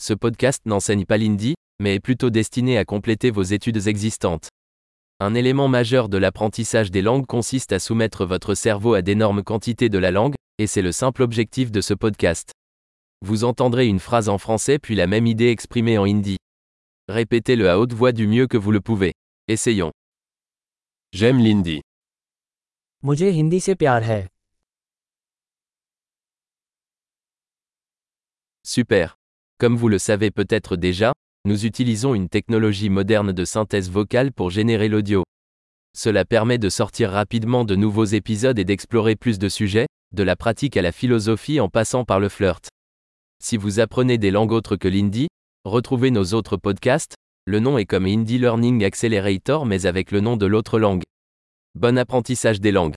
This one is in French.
Ce podcast n'enseigne pas l'hindi, mais est plutôt destiné à compléter vos études existantes. Un élément majeur de l'apprentissage des langues consiste à soumettre votre cerveau à d'énormes quantités de la langue, et c'est le simple objectif de ce podcast. Vous entendrez une phrase en français puis la même idée exprimée en hindi. Répétez-le à haute voix du mieux que vous le pouvez. Essayons. J'aime l'hindi. मुझे हिंदी से प्यार है Super. Comme vous le savez peut-être déjà, nous utilisons une technologie moderne de synthèse vocale pour générer l'audio. Cela permet de sortir rapidement de nouveaux épisodes et d'explorer plus de sujets, de la pratique à la philosophie en passant par le flirt. Si vous apprenez des langues autres que l'hindi, retrouvez nos autres podcasts, le nom est comme Hindi Learning Accelerator mais avec le nom de l'autre langue. Bon apprentissage des langues.